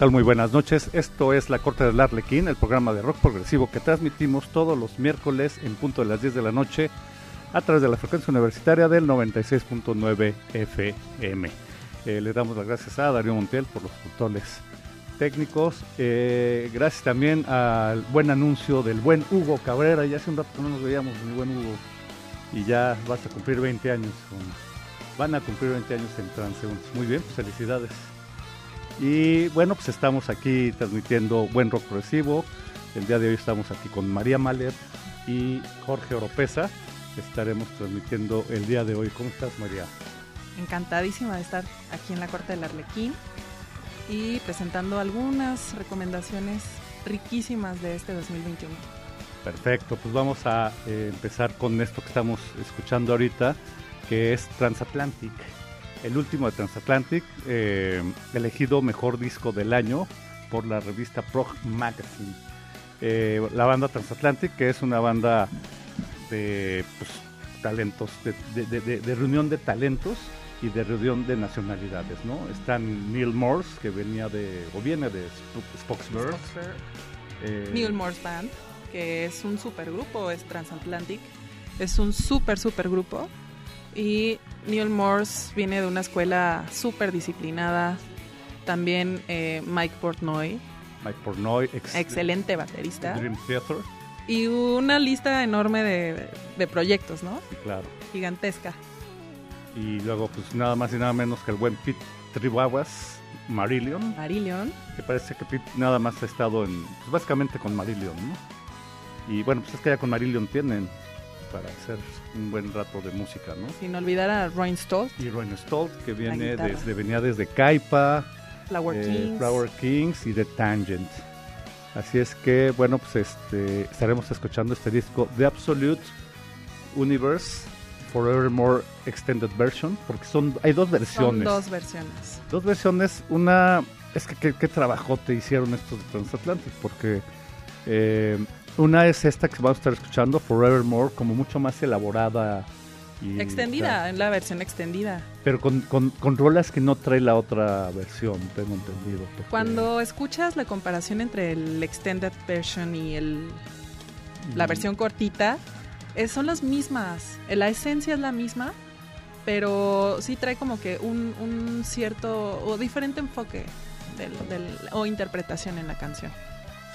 Tal? Muy buenas noches. Esto es La Corte del Arlequín, el programa de rock progresivo que transmitimos todos los miércoles en punto de las 10 de la noche a través de la frecuencia universitaria del 96.9 FM. Eh, le damos las gracias a Darío Montiel por los controles técnicos. Eh, gracias también al buen anuncio del buen Hugo Cabrera. Ya hace un rato no nos veíamos, mi buen Hugo. Y ya vas a cumplir 20 años. van a cumplir 20 años en Transeúntes. Muy bien, pues felicidades. Y bueno, pues estamos aquí transmitiendo buen rock progresivo. El día de hoy estamos aquí con María Mahler y Jorge Oropesa. Estaremos transmitiendo el día de hoy. ¿Cómo estás, María? Encantadísima de estar aquí en la Corte del Arlequín y presentando algunas recomendaciones riquísimas de este 2021. Perfecto, pues vamos a eh, empezar con esto que estamos escuchando ahorita, que es Transatlantic el último de Transatlantic, eh, elegido mejor disco del año por la revista Prog Magazine. Eh, la banda Transatlantic, que es una banda de pues, talentos, de, reunión de talentos y de reunión de nacionalidades, ¿no? Están Neil Morse, que venía de, o viene de Spokesburg. Eh, Neil Morse Band, que es un supergrupo, es Transatlantic. Es un super, super grupo. Y Neil Morse viene de una escuela súper disciplinada. También eh, Mike Portnoy. Mike Portnoy, excelente baterista. Dream Theater. Y una lista enorme de, proyectos, ¿no? claro. Gigantesca. Y luego, pues nada más y nada menos que el buen Pete Tribawas, Marillion. Marillion. Que parece que Pete nada más ha estado en, pues básicamente con Marillion, ¿no? Y bueno, pues es que ya con Marillion tienen para hacer un buen rato de música, ¿no? Sin olvidar a Roy Stolt. Y Roy Stolt, que viene desde, venía desde Kaipa, Flower, eh, Kings. Flower Kings y The Tangent. Así es que, bueno, pues este, estaremos escuchando este disco The Absolute Universe Forevermore Extended Version, porque son hay dos versiones. Son dos versiones. Dos versiones. Una, es que qué, trabajo te hicieron estos de Transatlantic, porque eh, Una es esta que vamos a estar escuchando, Forevermore, como mucho más elaborada. Y, extendida, en la versión extendida. Pero con, con, rolas que no trae la otra versión, tengo entendido. Cuando escuchas la comparación entre el extended version y el, la versión cortita, eh, son las mismas. La esencia es la misma, pero sí trae como que un, un cierto o diferente enfoque del, o interpretación en la canción.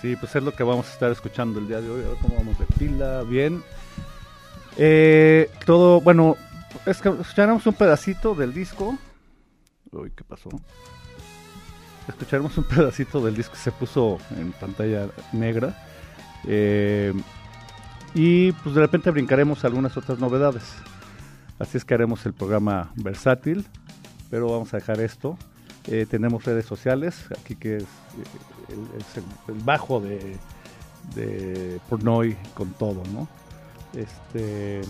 Sí, pues es lo que vamos a estar escuchando el día de hoy. A ver cómo vamos de pila, bien. Eh, todo, bueno, escucharemos un pedacito del disco. Uy, ¿qué pasó? Escucharemos un pedacito del disco que se puso en pantalla negra. Eh, y pues de repente brincaremos algunas otras novedades. Así es que haremos el programa versátil, pero vamos a dejar esto. Eh, tenemos redes sociales, aquí que es, eh, el, bajo de, de Pornoy con todo, ¿no? Este...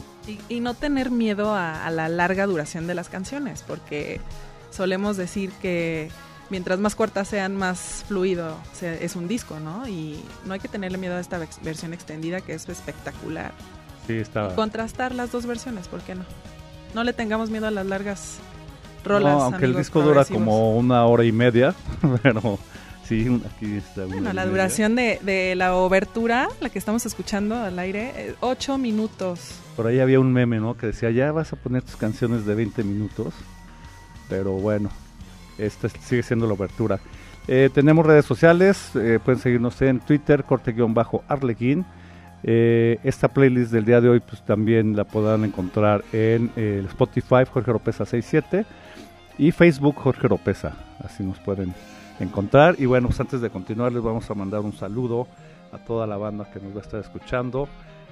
Y, no tener miedo a, la larga duración de las canciones, porque solemos decir que mientras más cortas sean, más fluido es un disco, ¿no? Y no hay que tenerle miedo a esta versión extendida que es espectacular. Sí, está. contrastar las dos versiones, ¿por qué no? No le tengamos miedo a las largas rolas. aunque el disco dura como una hora y media, pero sí, aquí está. Bueno, la duración de, la obertura, la que estamos escuchando al aire, eh, ocho minutos. Por ahí había un meme, ¿no? Que decía, ya vas a poner tus canciones de 20 minutos. Pero bueno, esta sigue siendo la obertura. Eh, tenemos redes sociales, eh, pueden seguirnos en Twitter, corte-arlequín. Eh, esta playlist del día de hoy pues también la podrán encontrar en el Spotify Jorge Ropeza 67 y Facebook Jorge Ropeza, así nos pueden encontrar. Y bueno, pues antes de continuar les vamos a mandar un saludo a toda la banda que nos va a estar escuchando.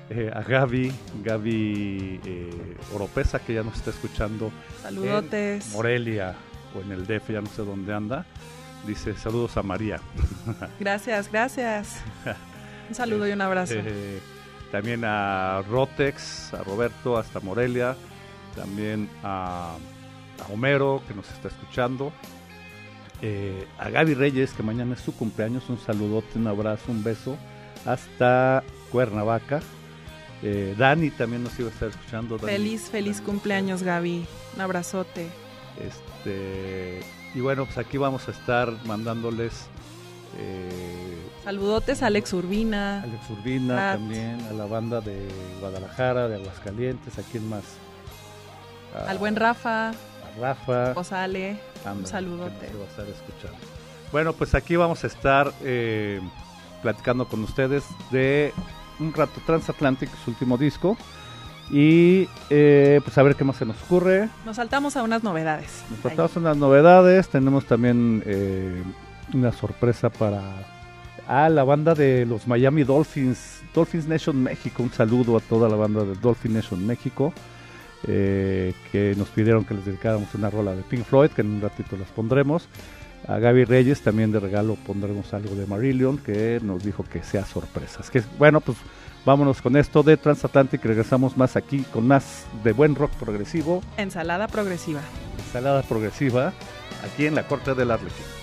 Eh, a Gaby, Gaby eh, Oropesa, que ya nos está escuchando. Saludotes. En Morelia o en el DF, ya no sé dónde anda. Dice saludos a María. Gracias, gracias. Un saludo y un abrazo. Eh, también a Rotex, a Roberto, hasta Morelia. También a, Homero, que nos está escuchando. Eh, a Gaby Reyes, que mañana es su cumpleaños. Un saludote, un abrazo, un beso. Hasta Cuernavaca. Eh, Dani también nos iba a estar escuchando. feliz, feliz cumpleaños, Gaby. Un abrazote. Este, y bueno, pues aquí vamos a estar mandándoles eh, Saludotes a Alex Urbina. Alex Urbina también, a la banda de Guadalajara, de Aguascalientes, ¿a quién más? Al buen Rafa. A Rafa. Osale. un saludote. Bueno, pues aquí vamos a estar eh, platicando con ustedes de un rato Transatlantic, su último disco. Y eh, pues a ver qué más se nos ocurre. Nos saltamos a unas novedades. Nos saltamos a unas novedades. Tenemos también eh, una sorpresa para la banda de los Miami Dolphins, Dolphins Nation México. Un saludo a toda la banda de Dolphin Nation México. Eh, que nos pidieron que les dedicáramos una rola de Pink Floyd, que en un ratito las pondremos. A Gaby Reyes también de regalo pondremos algo de Marillion, que nos dijo que sea sorpresas. Que bueno, pues vámonos con esto de Transatlantic. Regresamos más aquí con más de buen rock progresivo. Ensalada progresiva. Ensalada progresiva, aquí en la Corte del Arlequín.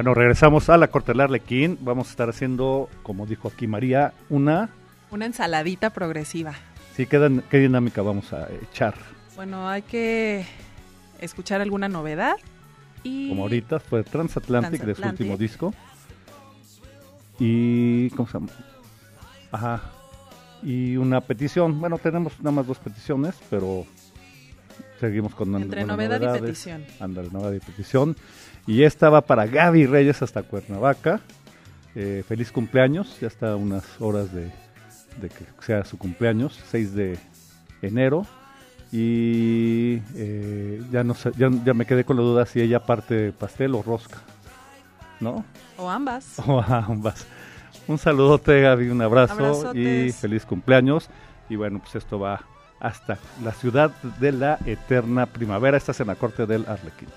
Bueno, regresamos a la corte del Arlequín. Vamos a estar haciendo, como dijo aquí María, una... Una ensaladita progresiva. Sí, ¿qué, qué dinámica vamos a echar? Bueno, hay que escuchar alguna novedad y... Como ahorita fue Transatlantic, de su último disco. Y... ¿Cómo se llama? Ajá. Y una petición. Bueno, tenemos nada más dos peticiones, pero seguimos con... Entre novedad y petición. Ándale, novedad y petición. Y esta va para Gaby Reyes hasta Cuernavaca. Eh, feliz cumpleaños, ya está unas horas de, que sea su cumpleaños, 6 de enero. Y eh, ya, no sé, ya, me quedé con la duda si ella parte pastel o rosca, ¿no? O ambas. O ambas. Un saludote, Gaby, un abrazo y feliz cumpleaños. Y bueno, pues esto va hasta la ciudad de la eterna primavera. Estás en la corte del Arlequín.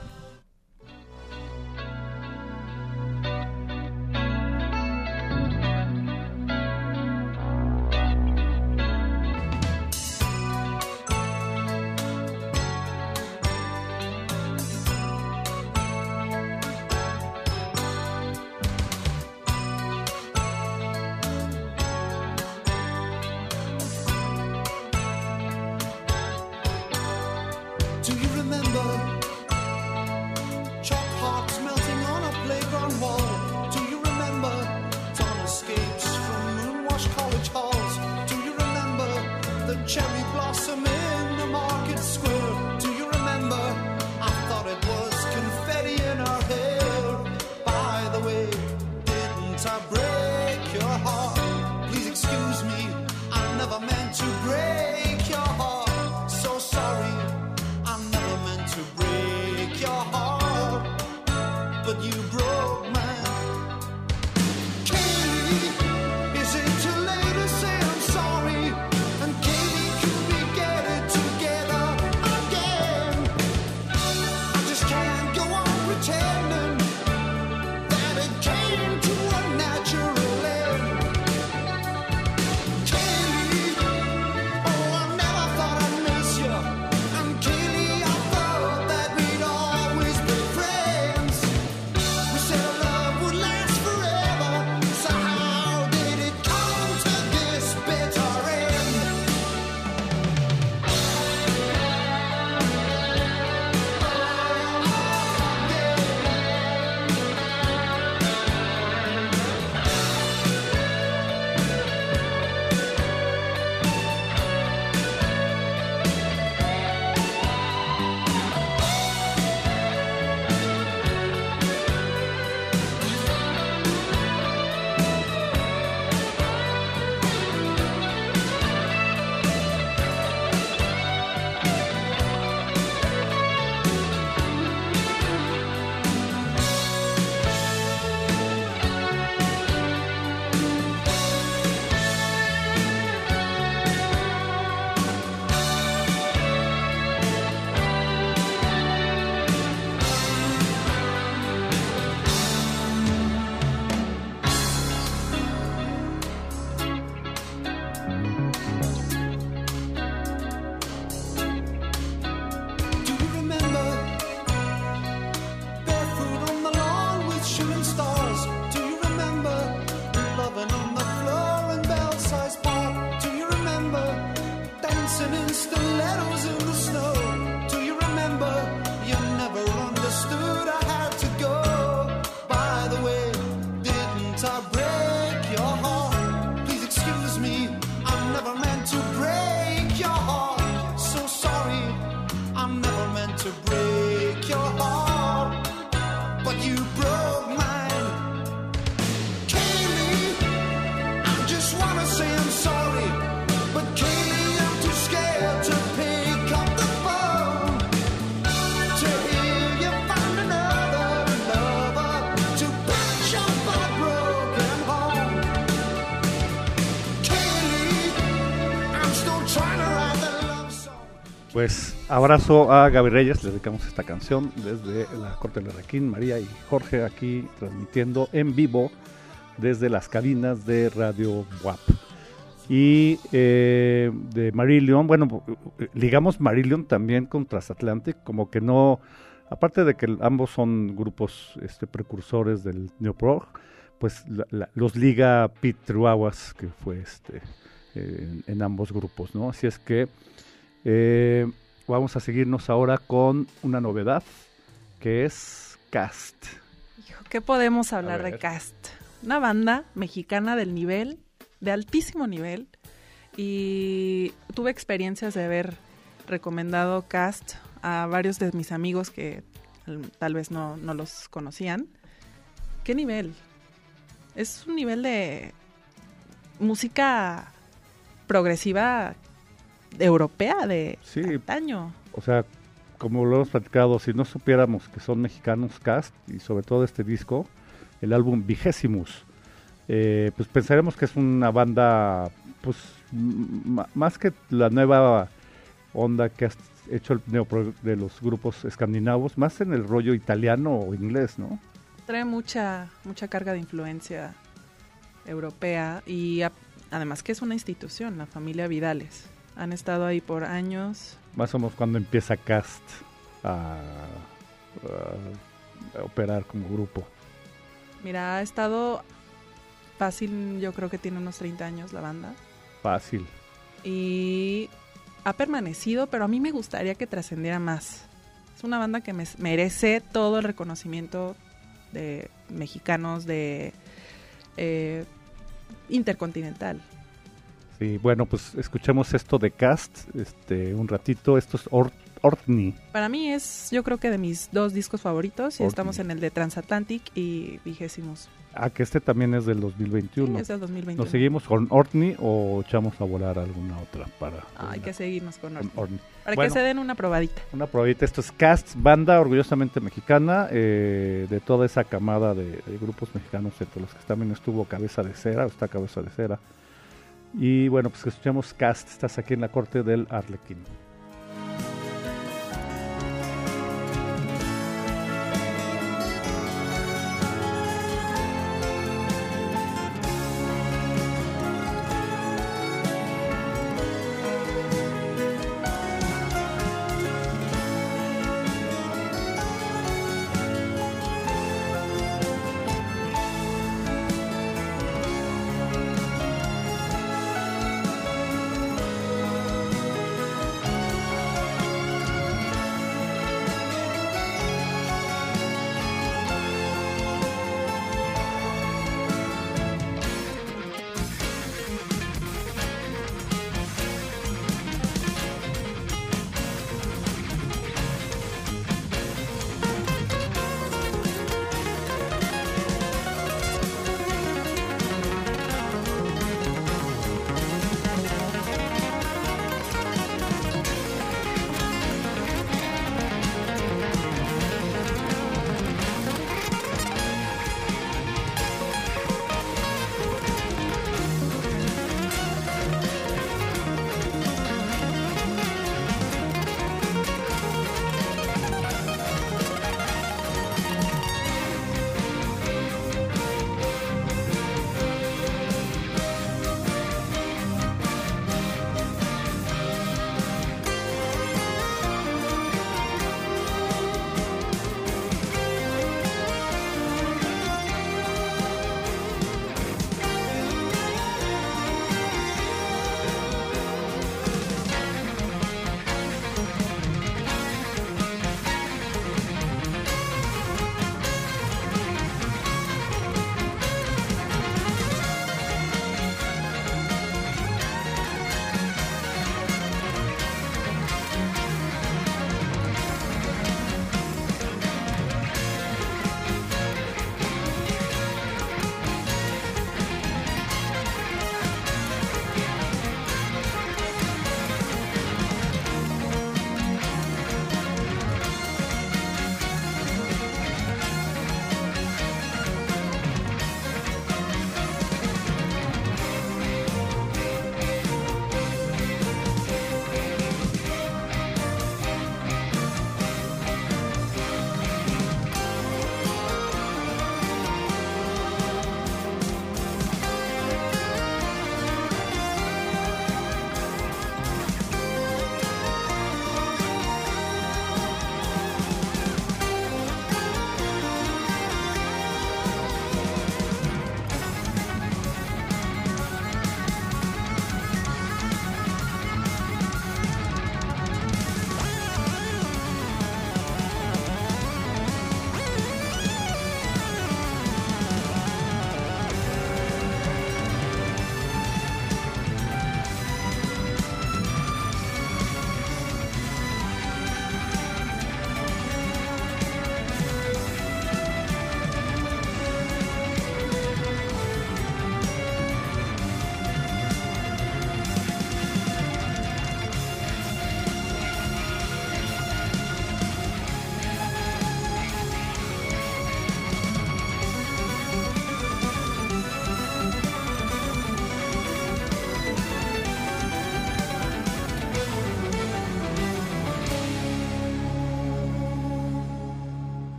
remember. Abrazo a Gaby Reyes, le dedicamos esta canción desde la Corte de Requín, María y Jorge aquí transmitiendo en vivo desde las cabinas de Radio WAP. Y eh, de Marillion, bueno, ligamos Marillion también con Transatlantic, como que no, aparte de que ambos son grupos este, precursores del neoprog, pues los liga Pete Truaguas, que fue este, en, en ambos grupos, ¿no? Así es que eh, vamos a seguirnos ahora con una novedad que es Cast. ¿Qué podemos hablar de Cast? Una banda mexicana del nivel, de altísimo nivel. Y tuve experiencias de haber recomendado Cast a varios de mis amigos que tal vez no, no los conocían. ¿Qué nivel? Es un nivel de música progresiva europea de sí, O sea, como lo hemos platicado, si no supiéramos que son mexicanos cast y sobre todo este disco, el álbum Vigésimus, eh, pues pensaremos que es una banda, pues más que la nueva onda que ha hecho el neopro de los grupos escandinavos, más en el rollo italiano o inglés, ¿no? Trae mucha, mucha carga de influencia europea y además que es una institución, la familia Vidales. Han estado ahí por años. Más o menos cuando empieza Cast a, operar como grupo. Mira, ha estado fácil, yo creo que tiene unos 30 años la banda. Fácil. Y ha permanecido, pero a mí me gustaría que trascendiera más. Es una banda que me merece todo el reconocimiento de mexicanos, de eh, intercontinental. Y bueno, pues escuchemos esto de Cast este, un ratito. Esto es Ortney. Para mí es, yo creo que de mis dos discos favoritos. Y estamos en el de Transatlantic y Vigésimos. Ah, que este también es del 2021. es del 2021. ¿Nos seguimos con Ortney o echamos a volar alguna otra para...? hay que seguirnos con Ortney. Para que se den una probadita. Una probadita. Esto es Cast, banda orgullosamente mexicana, eh, de toda esa camada de, de, grupos mexicanos, entre los que también estuvo Cabeza de Cera, está Cabeza de Cera, y bueno, pues escuchamos Cast, estás aquí en la corte del Arlequín.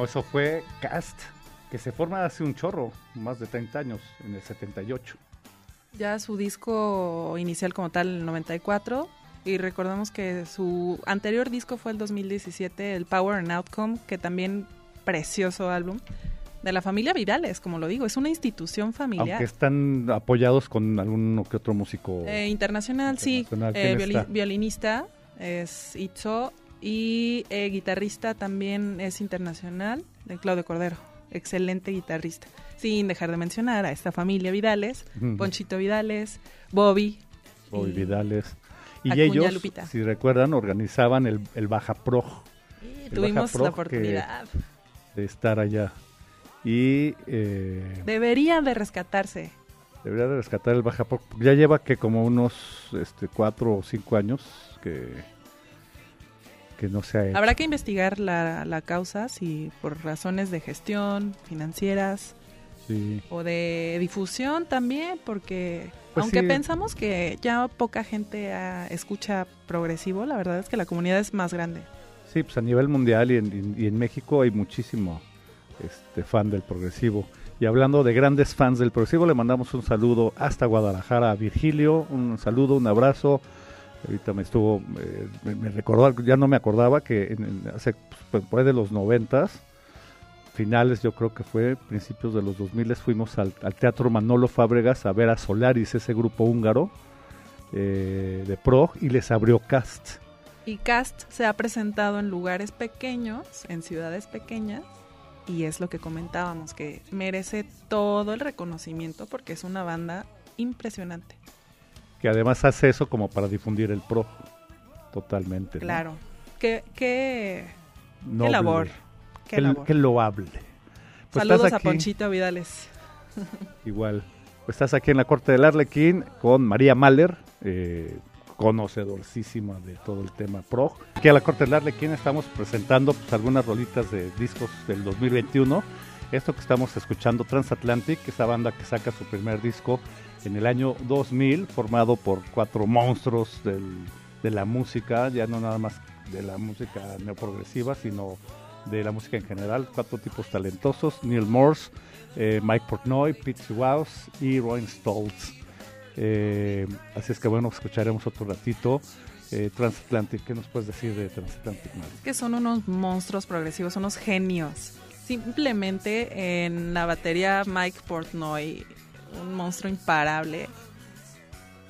Bueno, eso fue Cast, que se forma hace un chorro, más de 30 años, en el 78. Ya su disco inicial como tal, el 94, y recordamos que su anterior disco fue el 2017, el Power and Outcome, que también precioso álbum de la familia Vidales, como lo digo, es una institución familiar. Aunque están apoyados con algún que otro músico eh, internacional, sí, eh, violinista es Itzo y eh, guitarrista también es internacional, de Claudio Cordero, excelente guitarrista. Sin dejar de mencionar a esta familia Vidales, Ponchito Vidales, Bobby. Bobby Vidales. Y ellos, si recuerdan, organizaban el, el Baja Pro. tuvimos la oportunidad de estar allá. Y. Eh, Deberían de rescatarse. Debería de rescatar el Baja Pro. Ya lleva que como unos este, cuatro o cinco años que, que no se ha hecho. Habrá que investigar la, la causa, si por razones de gestión, financieras. O de difusión también, porque pues aunque pensamos que ya poca gente escucha progresivo, la verdad es que la comunidad es más grande. Sí, pues a nivel mundial y en, y en México hay muchísimo este, fan del progresivo. Y hablando de grandes fans del progresivo, le mandamos un saludo hasta Guadalajara a Virgilio, un saludo, un abrazo. Ahorita me estuvo, eh, me, recordó, ya no me acordaba que hace, pues, pues de los noventas, finales yo creo que fue, principios de los 2000 fuimos al, Teatro Manolo Fábregas a ver a Solaris, ese grupo húngaro eh, de pro, y les abrió Cast. Y Cast se ha presentado en lugares pequeños, en ciudades pequeñas, y es lo que comentábamos, que merece todo el reconocimiento porque es una banda impresionante. Que además hace eso como para difundir el pro, totalmente. Claro. Qué, qué, labor. Qué, loable. Pues Saludos a Ponchito Vidales. Igual. Pues estás aquí en la corte del Arlequín con María Mahler, eh, conocedorcísima de todo el tema pro. Aquí a la Corte del Arlequín estamos presentando pues, algunas rolitas de discos del 2021. Esto que estamos escuchando, Transatlantic, esa banda que saca su primer disco en el año 2000, formado por cuatro monstruos de la música, ya no nada más de la música neoprogresiva, sino de la música en general, cuatro tipos talentosos, Neil Morse, eh, Mike Portnoy, Pete Wows y Roy Stoltz. Eh, así es que bueno, escucharemos otro ratito. Eh, Transatlantic, ¿qué nos puedes decir de Transatlantic? Que son unos monstruos progresivos, unos genios. Simplemente en la batería Mike Portnoy, un monstruo imparable.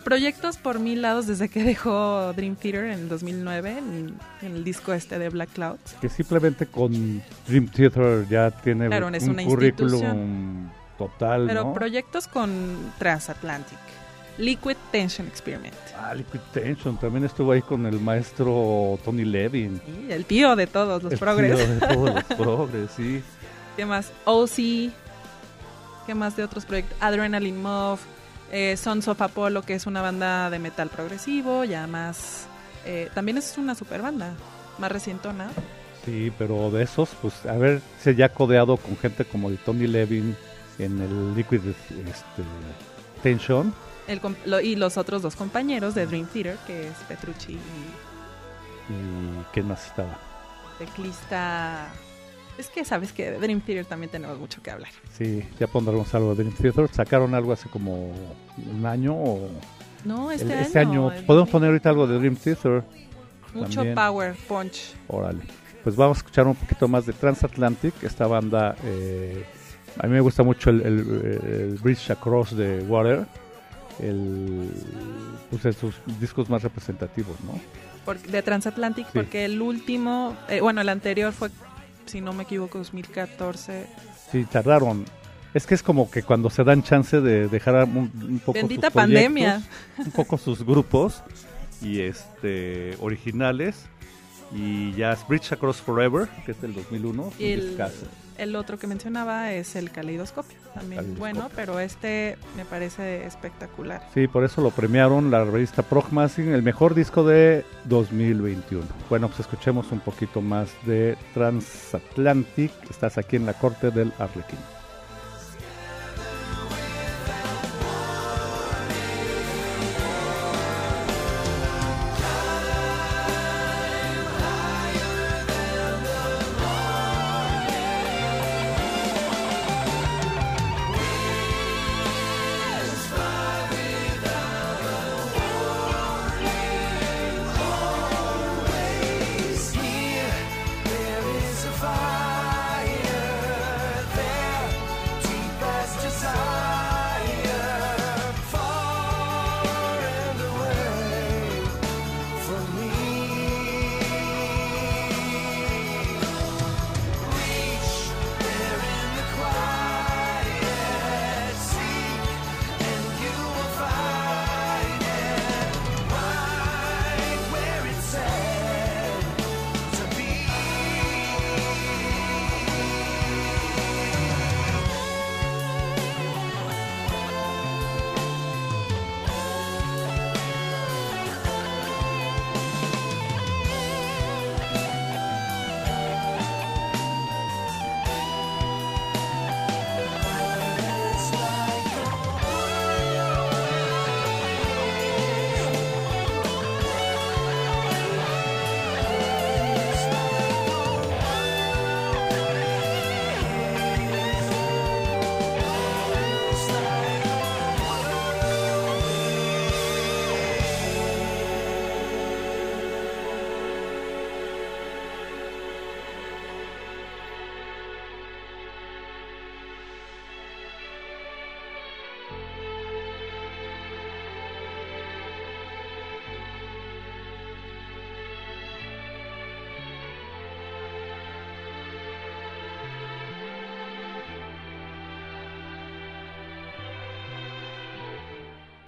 Proyectos por mil lados desde que dejó Dream Theater en el 2009, en, el disco este de Black Clouds. Que simplemente con Dream Theater ya tiene un currículum total. Pero proyectos con Transatlantic. Liquid Tension Experiment. Ah, Liquid Tension. También estuvo ahí con el maestro Tony Levin. Sí, el tío de todos los el progres. Tío de todos los progres, sí. ¿Qué más? OC. ¿Qué más de otros proyectos? Adrenaline Muff. Eh, Sons of Apollo, que es una banda de metal progresivo, ya más... Eh, también es una super banda, más recientona. Sí, pero de esos, pues a ver, se ya codeado con gente como de Tony Levin en el Liquid este, Tension y los otros dos compañeros de Dream Theater, que es Petrucci y... ¿Y quién más estaba? Teclista... Es que sabes que de Dream Theater también tenemos mucho que hablar. Sí, ya pondremos algo de Dream Theater. Sacaron algo hace como un año o... No, este, este año. Podemos poner ahorita algo de Dream Theater. Mucho power, punch. Órale. Pues vamos a escuchar un poquito más de Transatlantic, esta banda... Eh, a mí me gusta mucho el, el Bridge Across the Water el, pues de sus discos más representativos, ¿no? de Transatlantic, porque el último, eh, bueno, el anterior fue, si no me equivoco, 2014. Sí, tardaron. Es que es como que cuando se dan chance de dejar un, poco Bendita pandemia. un poco sus grupos y este originales y ya es Bridge Across Forever, que es del 2001, y el, el otro que mencionaba es el caleidoscopio, también bueno, pero este me parece espectacular. Sí, por eso lo premiaron la revista Progmassing, el mejor disco de 2021. Bueno, pues escuchemos un poquito más de Transatlantic, estás aquí en la corte del Arlequín.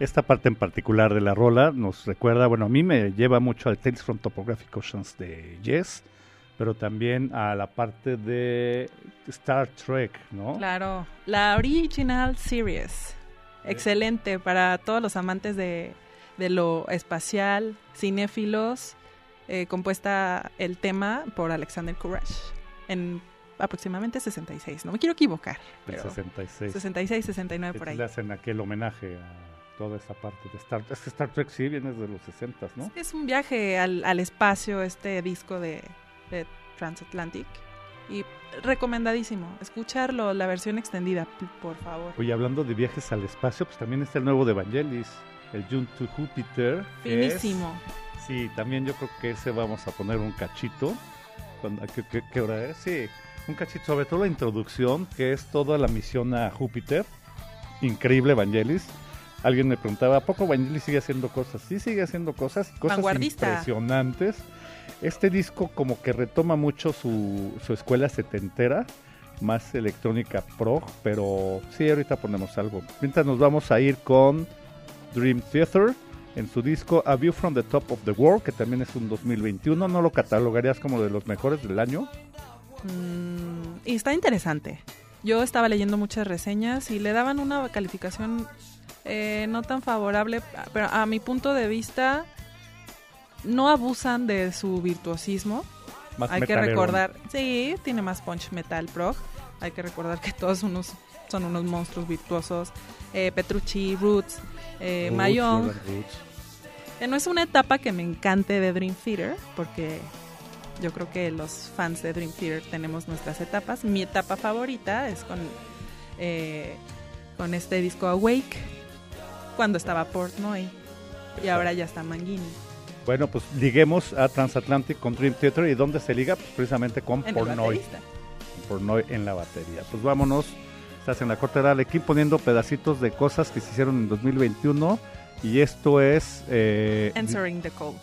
Esta parte en particular de la rola nos recuerda, bueno, a mí me lleva mucho al Tales from Topographic Oceans de Yes, pero también a la parte de Star Trek, ¿no? Claro, la original series. Excelente para todos los amantes de, de lo espacial, cinéfilos, eh, compuesta el tema por Alexander Courage en aproximadamente 66. No me quiero equivocar. Pero 66. 66, 69 por ahí. Le hacen aquel homenaje a toda esa parte de Star Trek. Es que Star Trek sí viene de los 60, ¿no? Es un viaje al, al espacio, este disco de, de, Transatlantic. Y recomendadísimo, escucharlo, la versión extendida, por favor. Oye, hablando de viajes al espacio, pues también está el nuevo de Evangelis, el June to Jupiter. Finísimo. sí, también yo creo que ese vamos a poner un cachito. Cuando, ¿qué, qué, qué hora es? Sí, un cachito, sobre todo la introducción, que es toda la misión a Júpiter. Increíble Evangelis alguien me preguntaba, ¿a poco Vangelis sigue haciendo cosas? Sí, sigue haciendo cosas, cosas impresionantes. Este disco como que retoma mucho su, su escuela setentera, más electrónica pro, pero sí, ahorita ponemos algo. Mientras nos vamos a ir con Dream Theater en su disco A View from the Top of the World, que también es un 2021. ¿No lo catalogarías como de los mejores del año? Mm, y está interesante. Yo estaba leyendo muchas reseñas y le daban una calificación eh, no tan favorable, pero a mi punto de vista no abusan de su virtuosismo. Hay que recordar, sí, tiene más punch metal prog. Hay que recordar que todos unos son unos monstruos virtuosos. Eh, Petrucci, Roots, eh, Mayong. Eh, no es una etapa que me encante de Dream Theater, porque yo creo que los fans de Dream Theater tenemos nuestras etapas. Mi etapa favorita es con, eh, con este disco Awake, cuando estaba Portnoy y ahora ya está Mangini. Bueno, pues liguemos a Transatlantic con Dream Theater y ¿dónde se liga? Pues precisamente con Portnoy. Portnoy en la batería. Pues vámonos, estás en la corte de Arlequín poniendo pedacitos de cosas que se hicieron en 2021 y esto es... Eh, Answering the Call.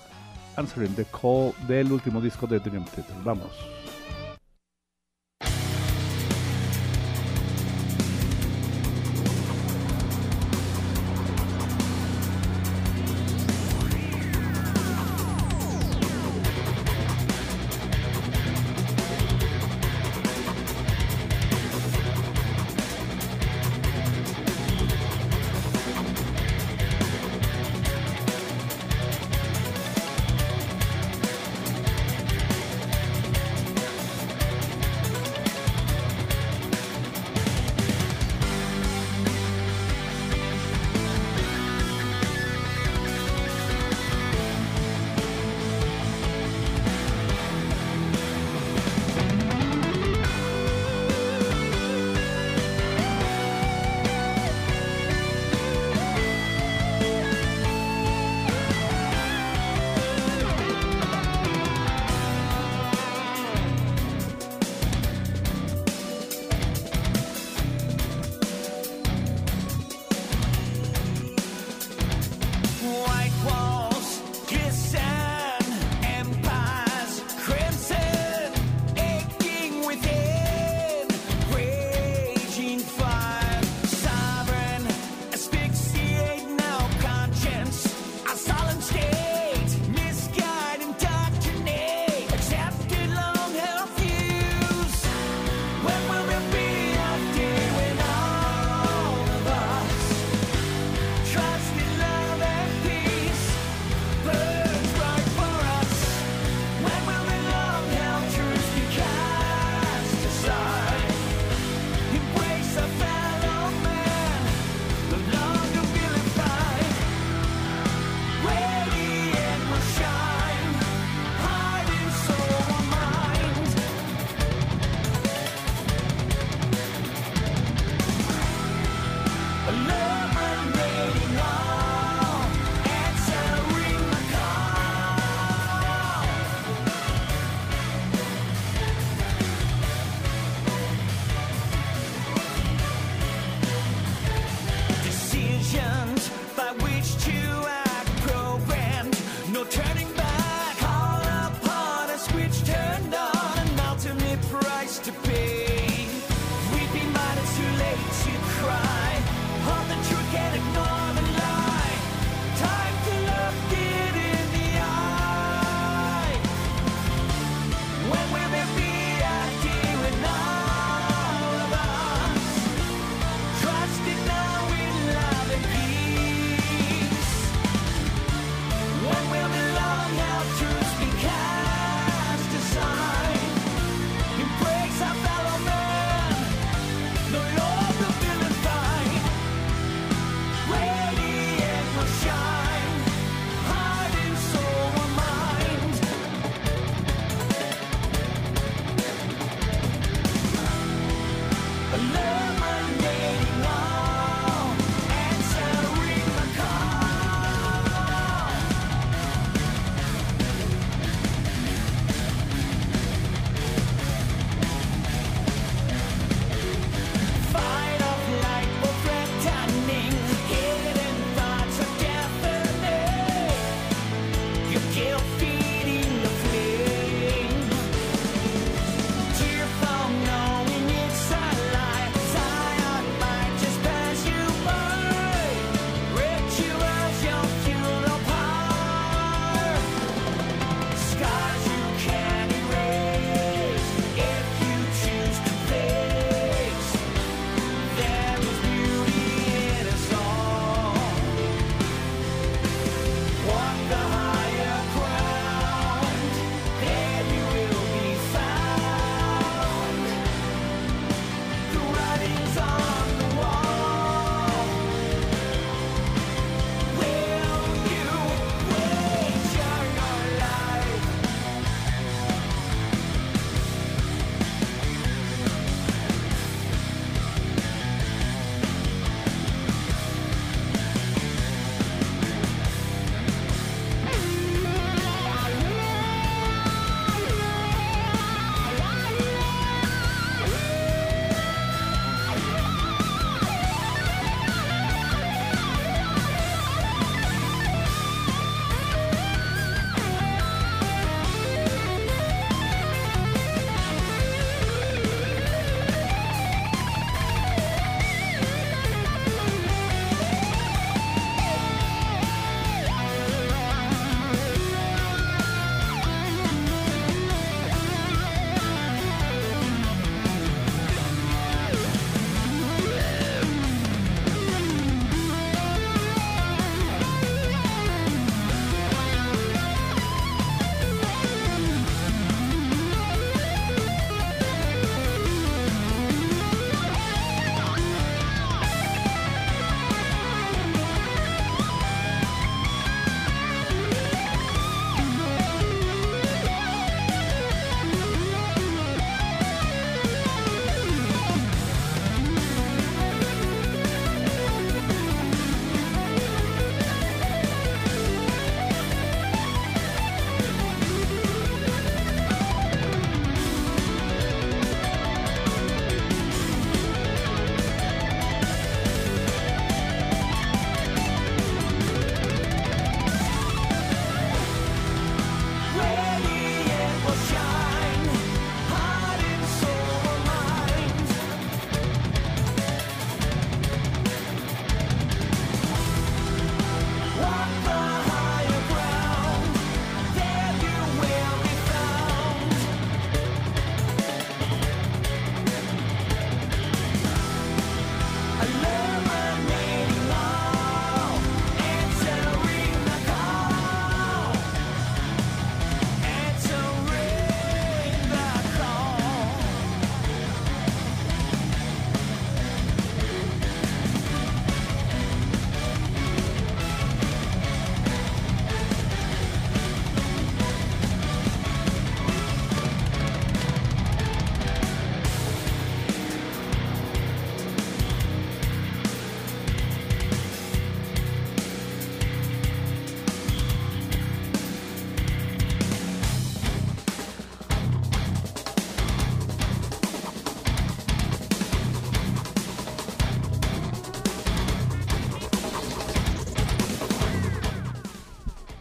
Answering the Call del último disco de Dream Theater. Vamos.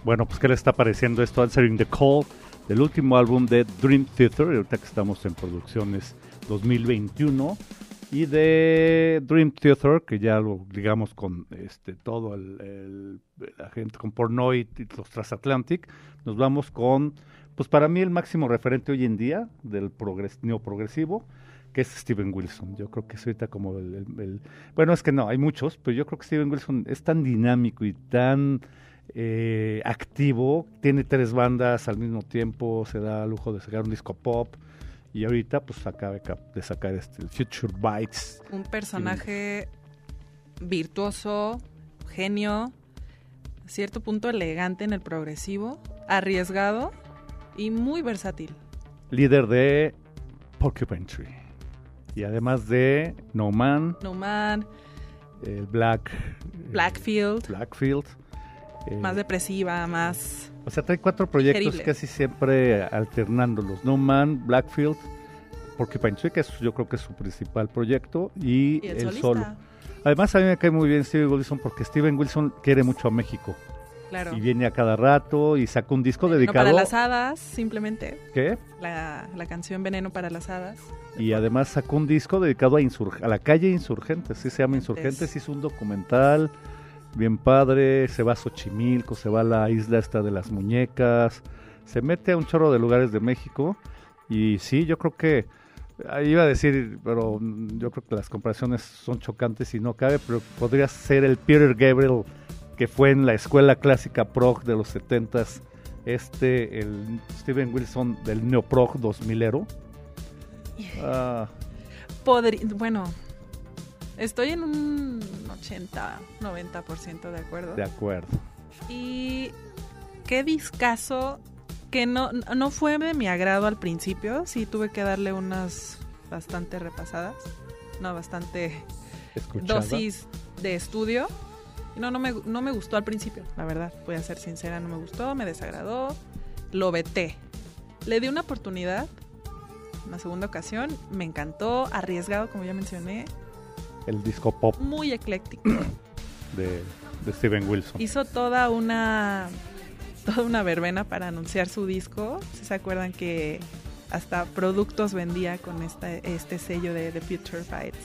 Bueno, pues ¿qué le está pareciendo esto? Answering the Call, del último álbum de Dream Theater, ahorita que estamos en producciones 2021, y de Dream Theater, que ya lo digamos con este todo el, la gente con Pornoid y los Transatlantic, nos vamos con, pues para mí el máximo referente hoy en día del progres, neoprogresivo, que es Steven Wilson. Yo creo que es ahorita como el, Bueno, es que no, hay muchos, pero yo creo que Steven Wilson es tan dinámico y tan eh, activo, tiene tres bandas al mismo tiempo, se da lujo de sacar un disco pop y ahorita pues acaba de sacar este Future Bites. Un personaje virtuoso, genio, a cierto punto elegante en el progresivo, arriesgado y muy versátil. Líder de Porcupine Tree. Y además de No Man. No Man. El Black. Blackfield. Blackfield. Eh, más depresiva, más. O sea, trae cuatro proyectos casi siempre alternándolos. No Man, Blackfield, porque Tree, que yo creo que es su principal proyecto, y, el, solo. Además, a mí me cae muy bien Steven Wilson porque Steven Wilson quiere mucho a México. Claro. Y viene a cada rato y saca un disco dedicado. para las hadas, simplemente. ¿Qué? La, canción Veneno para las hadas. Y además sacó un disco dedicado a, a la calle Insurgentes, sí se llama Insurgentes, hizo un documental bien padre, se va a Xochimilco, se va a la isla esta de las muñecas, se mete a un chorro de lugares de México y sí, yo creo que iba a decir, pero yo creo que las comparaciones son chocantes y no cabe, pero podría ser el Peter Gabriel que fue en la escuela clásica prog de los 70s, este, el Steven Wilson del Neoprog 2000ero. Ah. bueno, Estoy en un 80, 90% de acuerdo. De acuerdo. Y qué discazo que no, no fue de mi agrado al principio. Sí tuve que darle unas bastante repasadas. No, bastante dosis de estudio. No, no me, no me gustó al principio, la verdad. Voy a ser sincera, no me gustó, me desagradó. Lo veté. Le di una oportunidad. Una segunda ocasión. Me encantó. Arriesgado, como ya mencioné el disco pop. Muy ecléctico. De, Steven Wilson. Hizo toda una toda una verbena para anunciar su disco. ¿Se acuerdan que hasta productos vendía con este sello de The Future Fights?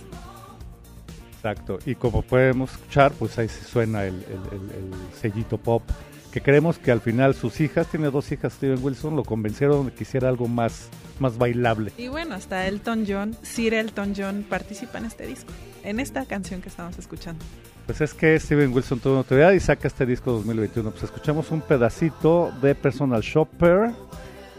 Exacto. Y como podemos escuchar, pues ahí se suena el, el, sellito pop. Que creemos que al final sus hijas, tiene dos hijas Steven Wilson, lo convencieron de que hiciera algo más, más bailable. Y bueno, hasta Elton John, Sir Elton John participa en este disco en esta canción que estamos escuchando? Pues es que Steven Wilson tuvo notoriedad y saca este disco 2021. Pues escuchamos un pedacito de Personal Shopper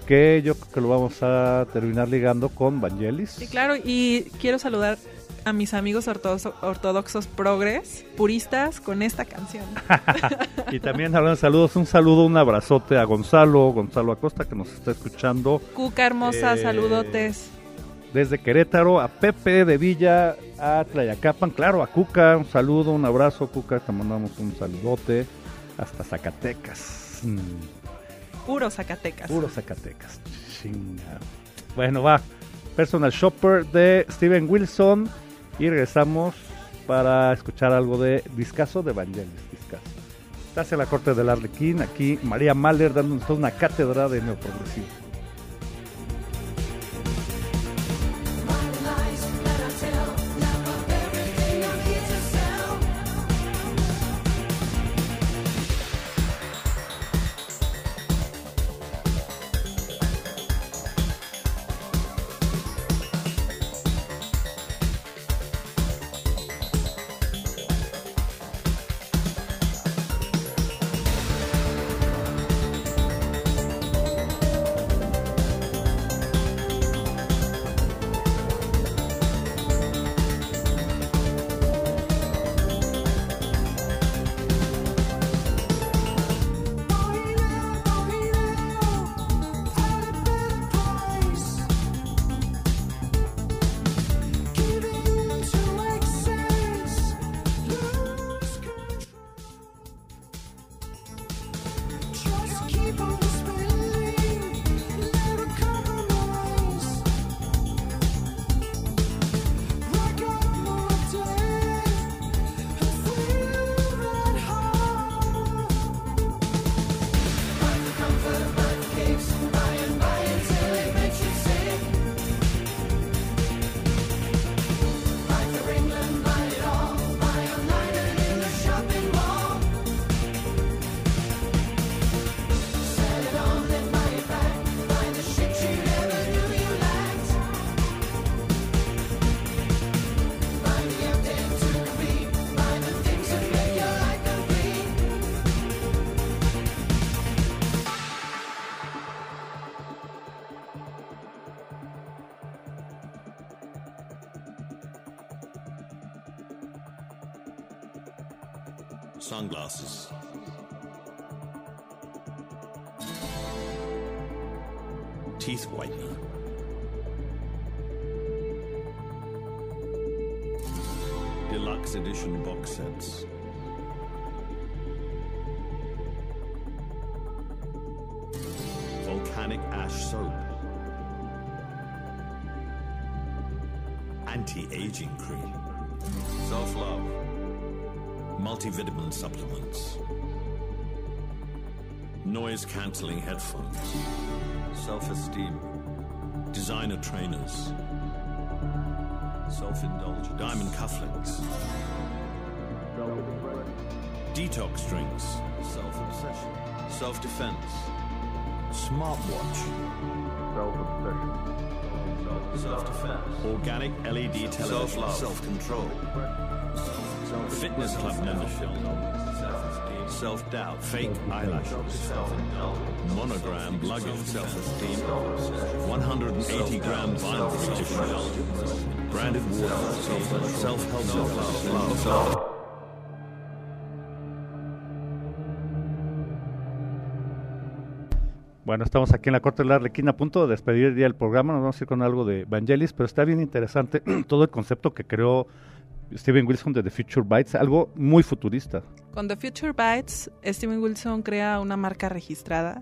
que yo creo que lo vamos a terminar ligando con Vangelis. Sí, claro, y quiero saludar a mis amigos ortodoxos, progres, puristas, con esta canción. y también hablando saludos, un saludo, un abrazote a Gonzalo, Gonzalo Acosta que nos está escuchando. Cuca hermosa, eh, saludotes desde Querétaro, a Pepe de Villa, a Tlayacapan, claro, a Cuca, un saludo, un abrazo, Cuca, te mandamos un saludote, hasta Zacatecas. Mm. Puro Zacatecas. Puro Zacatecas. Bueno, va. Personal Shopper de Steven Wilson. Y regresamos para escuchar algo de Discaso de Vangelis. Discaso. Estás en la corte del Arlequín. Aquí María Mahler dándonos una cátedra de neoprogresivo. Edition box sets. Volcanic ash soap. Anti-aging cream. Self-love. Multivitamin supplements. Noise cancelling headphones. Self esteem. Designer trainers. Self indulgence. Diamond cufflinks. Detox drinks. Self obsession. Self defense. Smartwatch. Self obsession. Self defense. Organic LED television. Self love. Self control. Fitness club membership. Self doubt. Fake eyelashes. Monogram luggage. Self esteem. 180 gram vinyl. Branded water. Self help. Self love. Bueno, estamos aquí en la Corte de la Arlequina a punto de despedir ya el programa. Nos vamos a ir con algo de Vangelis, pero está bien interesante todo el concepto que creó Steven Wilson de The Future Bytes, algo muy futurista. Con The Future Bytes, Steven Wilson crea una marca registrada.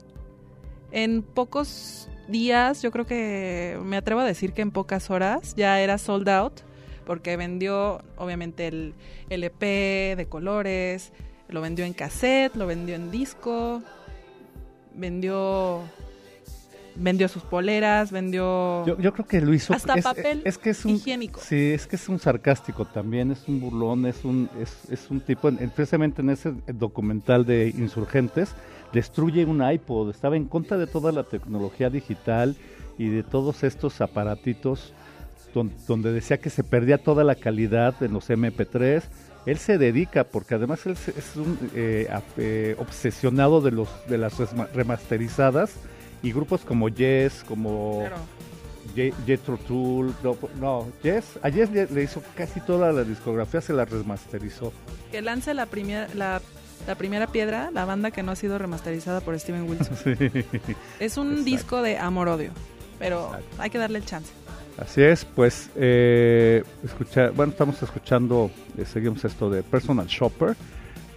En pocos días, yo creo que me atrevo a decir que en pocas horas ya era sold out, porque vendió obviamente el LP de colores, lo vendió en cassette, lo vendió en disco, vendió vendió sus poleras, vendió Yo, yo creo que lo hizo hasta es, papel es que es un, higiénico. Sí, es que es un sarcástico también, es un burlón, es un es, es un tipo en- precisamente en ese documental de Insurgentes destruye un iPod, estaba en contra de toda la tecnología digital y de todos estos aparatitos don- donde decía que se perdía toda la calidad en los MP3. Él se dedica, porque además él es un eh, eh, obsesionado de los de las remasterizadas y grupos como Yes, como Claro. Tull, no, no, Yes, a Yes le, le hizo casi toda la discografía, se la remasterizó. que lance la primera la, la primera piedra, la banda que no ha sido remasterizada por Steven Wilson. Es un Exacto. disco de amor-odio, pero Exacto. hay que darle el chance. Así es, pues, eh, escucha, bueno, estamos escuchando, eh, seguimos esto de Personal Shopper,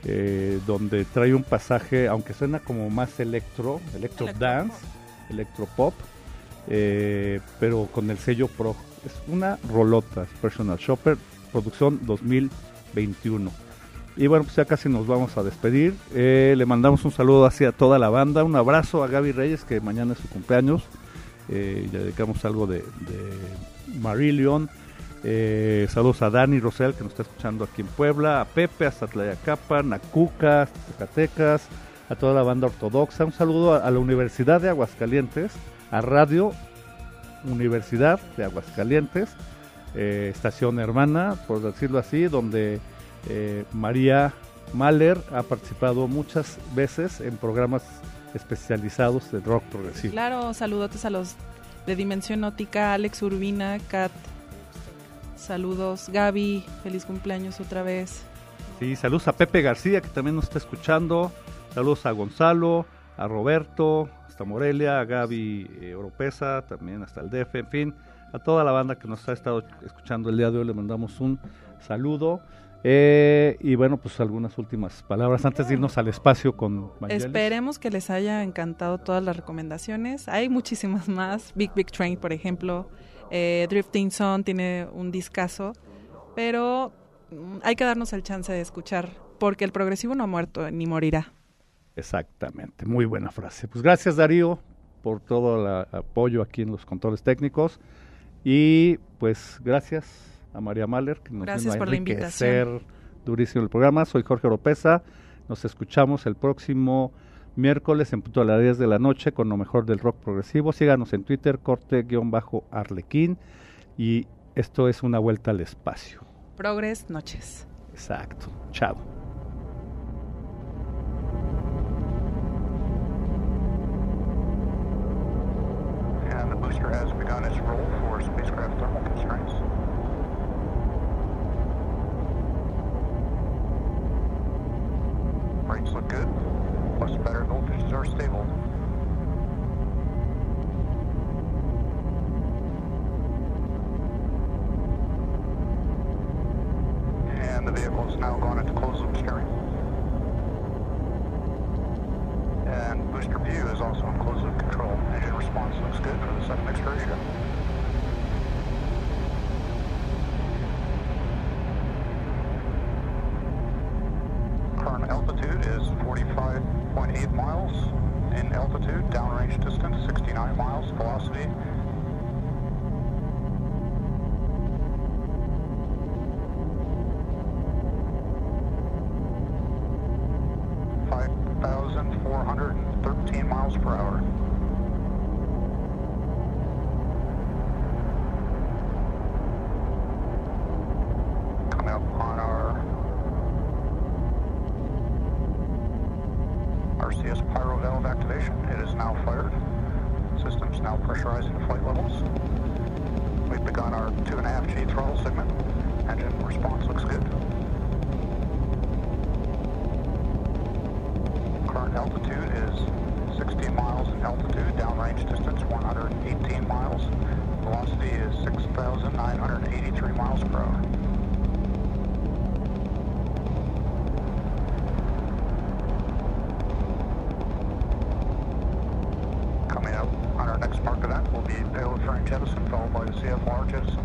eh, donde trae un pasaje, aunque suena como más electro, electro dance, electro pop, eh, pero con el sello pro. Es una rolota, Personal Shopper, producción 2021. Y bueno, pues ya casi nos vamos a despedir. Le mandamos un saludo hacia toda la banda, un abrazo a Gaby Reyes, que mañana es su cumpleaños. Eh, le dedicamos algo de, de Marillion. Eh, saludos a Dani Rosel, que nos está escuchando aquí en Puebla, a Pepe, hasta Tlayacapan, a Cuca, hasta Zacatecas, a toda la banda ortodoxa. Un saludo a, la Universidad de Aguascalientes, a Radio Universidad de Aguascalientes, eh, estación hermana, por decirlo así, donde María Mahler ha participado muchas veces en programas especializados de rock progresivo. Claro, saludotes a los de Dimensión Óptica, Alex Urbina, Kat. Saludos, Gaby, feliz cumpleaños otra vez. Sí, saludos a Pepe García, que también nos está escuchando. Saludos a Gonzalo, a Roberto, hasta Morelia, a Gaby eh, Oropesa, también hasta el DF, en fin, a toda la banda que nos ha estado escuchando el día de hoy, le mandamos un saludo. Eh, y bueno, pues algunas últimas palabras antes de irnos al espacio con Vangelis. Esperemos que les haya encantado todas las recomendaciones. Hay muchísimas más. Big Big Train, por ejemplo. Eh, Drifting Sun tiene un discazo. Pero mm, hay que darnos el chance de escuchar. Porque el progresivo no ha muerto ni morirá. Exactamente, muy buena frase. Pues gracias Darío por todo el apoyo aquí en los controles técnicos y pues gracias a María Mahler que nos Gracias vino a por la enriquecer durísimo el programa. Soy Jorge Oropesa, nos escuchamos el próximo miércoles en punto a las 10 de la noche con lo mejor del rock progresivo. Síganos en Twitter, corte-arlequín y esto es una vuelta al espacio. Progres, noches. Exacto, chao. Altitude is 60 miles in altitude, downrange distance 118 miles. Velocity is 6,983 miles per hour. Coming up on our next mark event will be payload fairing jettison, followed by the CFR jettison.